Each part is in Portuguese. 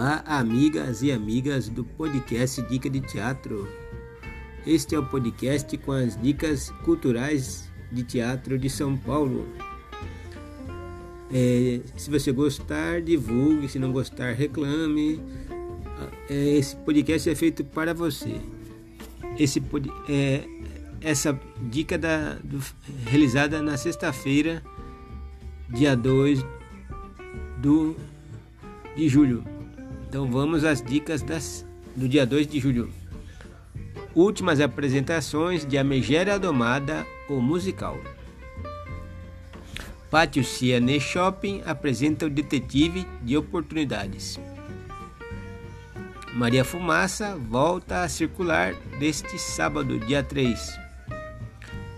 Olá, amigas e amigas do podcast Dica de Teatro. Este é o podcast com as dicas culturais de teatro de São Paulo. É, se você gostar, divulgue. Se não gostar, reclame. É, esse podcast é feito para você. Esse é, essa dica da, do, realizada na sexta-feira, dia 2 do, de julho. Então vamos às dicas das, do dia 2 de julho. Últimas apresentações de A Megera Domada, o musical. Pátio Ciane Shopping apresenta o Detetive de Oportunidades. Maria Fumaça volta a circular deste sábado, dia 3.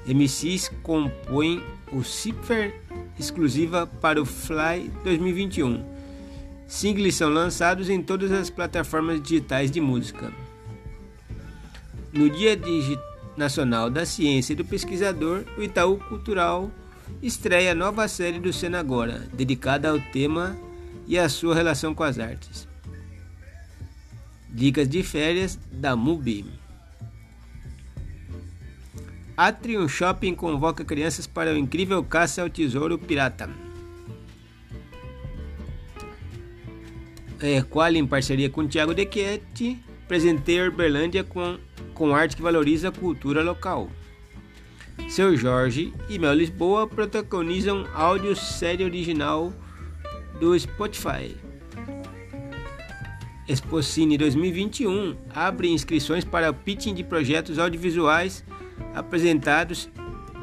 MCs compõem o Cipher exclusiva para o Fly 2021. Singles são lançados em todas as plataformas digitais de música. No Dia Nacional da Ciência e do Pesquisador, o Itaú Cultural estreia a nova série do Senagora, dedicada ao tema e à sua relação com as artes. Dicas de férias da MUBI. Atrium Shopping convoca crianças para o incrível caça ao tesouro pirata. É, em parceria com Tiago Dequete, presenteia Uberlândia com, com arte que valoriza a cultura local. Seu Jorge e Mel Lisboa protagonizam áudio série original do Spotify. Expocine 2021 abre inscrições para pitching de projetos audiovisuais apresentados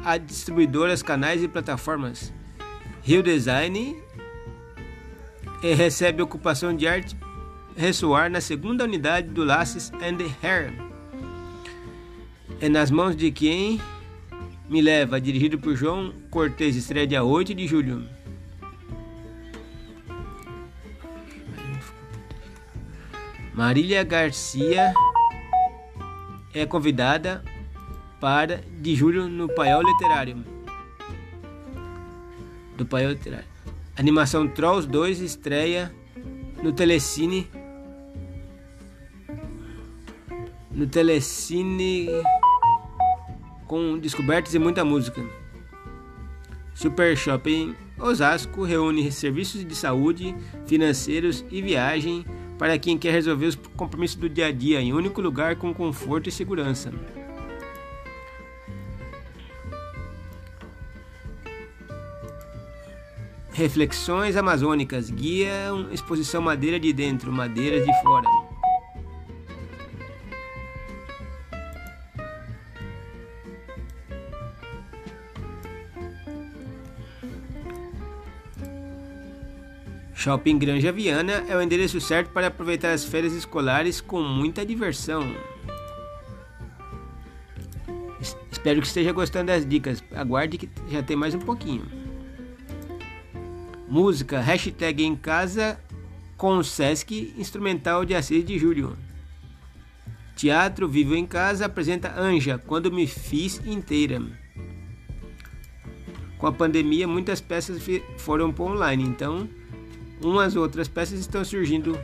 a distribuidoras, canais e plataformas. Rio Design e recebe ocupação de arte ressoar na segunda unidade do Laces and Hair. É nas mãos de quem me leva, dirigido por João Cortez, estreia dia 8 de julho. Marília Garcia é convidada para de julho no Paiol Literário. Do Paiol Literário. Animação Trolls 2 estreia no Telecine. No Telecine com descobertas e muita música. Super Shopping Osasco reúne serviços de saúde, financeiros e viagem para quem quer resolver os compromissos do dia a dia em único lugar com conforto e segurança. Reflexões Amazônicas Guia Exposição Madeira de Dentro, Madeiras de Fora. Shopping Granja Viana é o endereço certo para aproveitar as férias escolares com muita diversão. Espero que esteja gostando das dicas. Aguarde que já tem mais um pouquinho. Música, hashtag em casa com Sesc Instrumental de Assis de Julho. Teatro Vivo em Casa apresenta Anja, Quando Me Fiz Inteira. Com a pandemia, muitas peças foram para online, então umas outras peças estão surgindo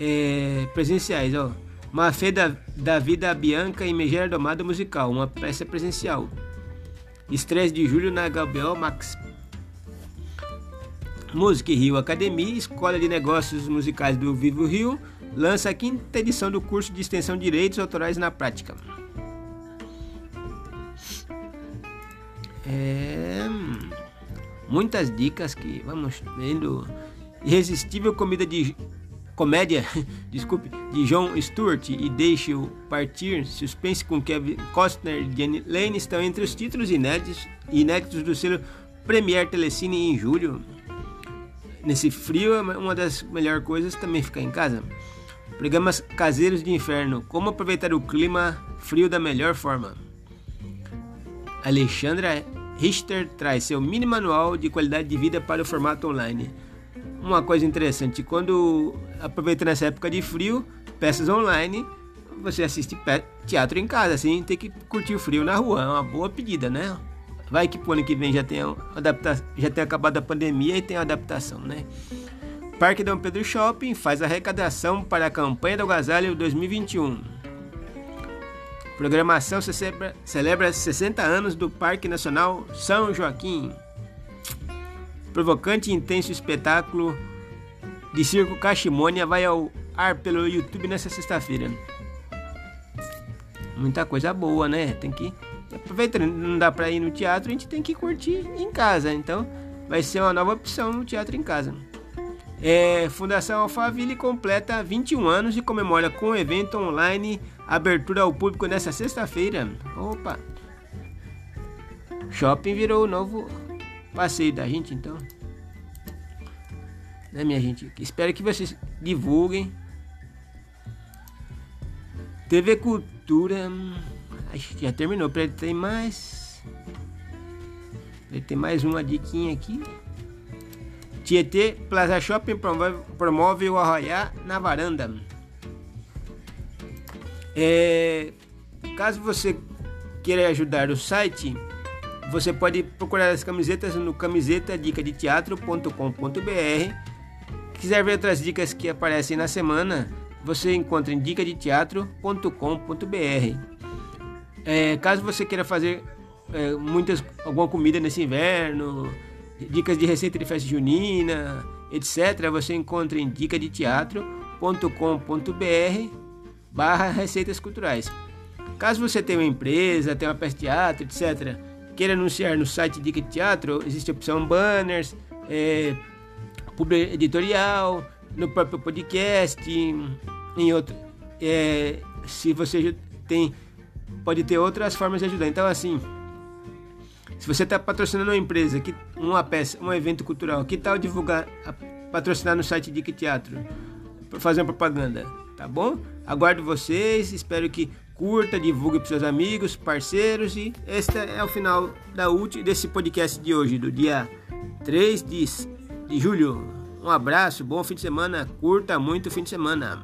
é, presenciais. Ó. Mafê da, da Vida Bianca e Megera Domada Musical, uma peça presencial. Estresse de julho na Gabriel Max. Music Rio Academia, Escola de Negócios Musicais do Vivo Rio, lança a quinta edição do curso de extensão Direitos Autorais na Prática. É, muitas dicas que vamos vendo. Irresistível comida de comédia, desculpe, de John Stewart e Deixe-o Partir, suspense com Kevin Costner e Jenny Lane estão entre os títulos inéditos, inéditos do selo Premier Telecine em julho nesse frio, é uma das melhores coisas também ficar em casa. Programas caseiros de inferno: Como aproveitar o clima frio da melhor forma. Alexandra Richter traz seu mini manual de qualidade de vida para o formato online. Uma coisa interessante, quando aproveitando essa época de frio, peças online, você assiste teatro em casa, assim, tem que curtir o frio na rua, é uma boa pedida, né? Vai que pro ano que vem já tenha, adapta, já tenha acabado a pandemia e tem adaptação, né? Parque Dom Pedro Shopping faz arrecadação para a campanha do Agasalho 2021. Programação celebra, celebra 60 anos do Parque Nacional São Joaquim. Provocante e intenso espetáculo de circo Cachimônia vai ao ar pelo YouTube nessa sexta-feira. Muita coisa boa, né? Tem que não dá para ir no teatro, a gente tem que curtir em casa. Então, vai ser uma nova opção no teatro em casa. É, Fundação Alphaville completa 21 anos e comemora com evento online abertura ao público nesta sexta-feira. Opa! Shopping virou o novo passeio da gente, então. Né, minha gente? Espero que vocês divulguem. TV Cultura. Acho que já terminou. Tem mais. Tem mais uma diquinha aqui. Tietê Plaza Shopping promove, o arraiá na varanda. É, caso você queira ajudar o site, você pode procurar as camisetas no camiseta dica de teatro.com.br. Quiser ver outras dicas que aparecem na semana, você encontra em dica de teatro.com.br. É, caso você queira fazer é, muitas alguma comida nesse inverno, dicas de receita de festa junina, etc., você encontra em dica de teatro.com.br barra receitas culturais. Caso você tenha uma empresa, tenha uma peça de teatro, etc., queira anunciar no site Dica de Teatro, existe a opção banners, é, editorial, no próprio podcast, em outro. É, se você tem, pode ter outras formas de ajudar. Então, assim, se você está patrocinando uma empresa, que, uma peça, um evento cultural, que tal divulgar, patrocinar no site Dica Teatro? Fazer uma propaganda, tá bom? Aguardo vocês, espero que curta, divulgue para seus amigos, parceiros e este é o final da última desse podcast de hoje, do dia 3 de, de julho. Um abraço, bom fim de semana, curta muito o fim de semana.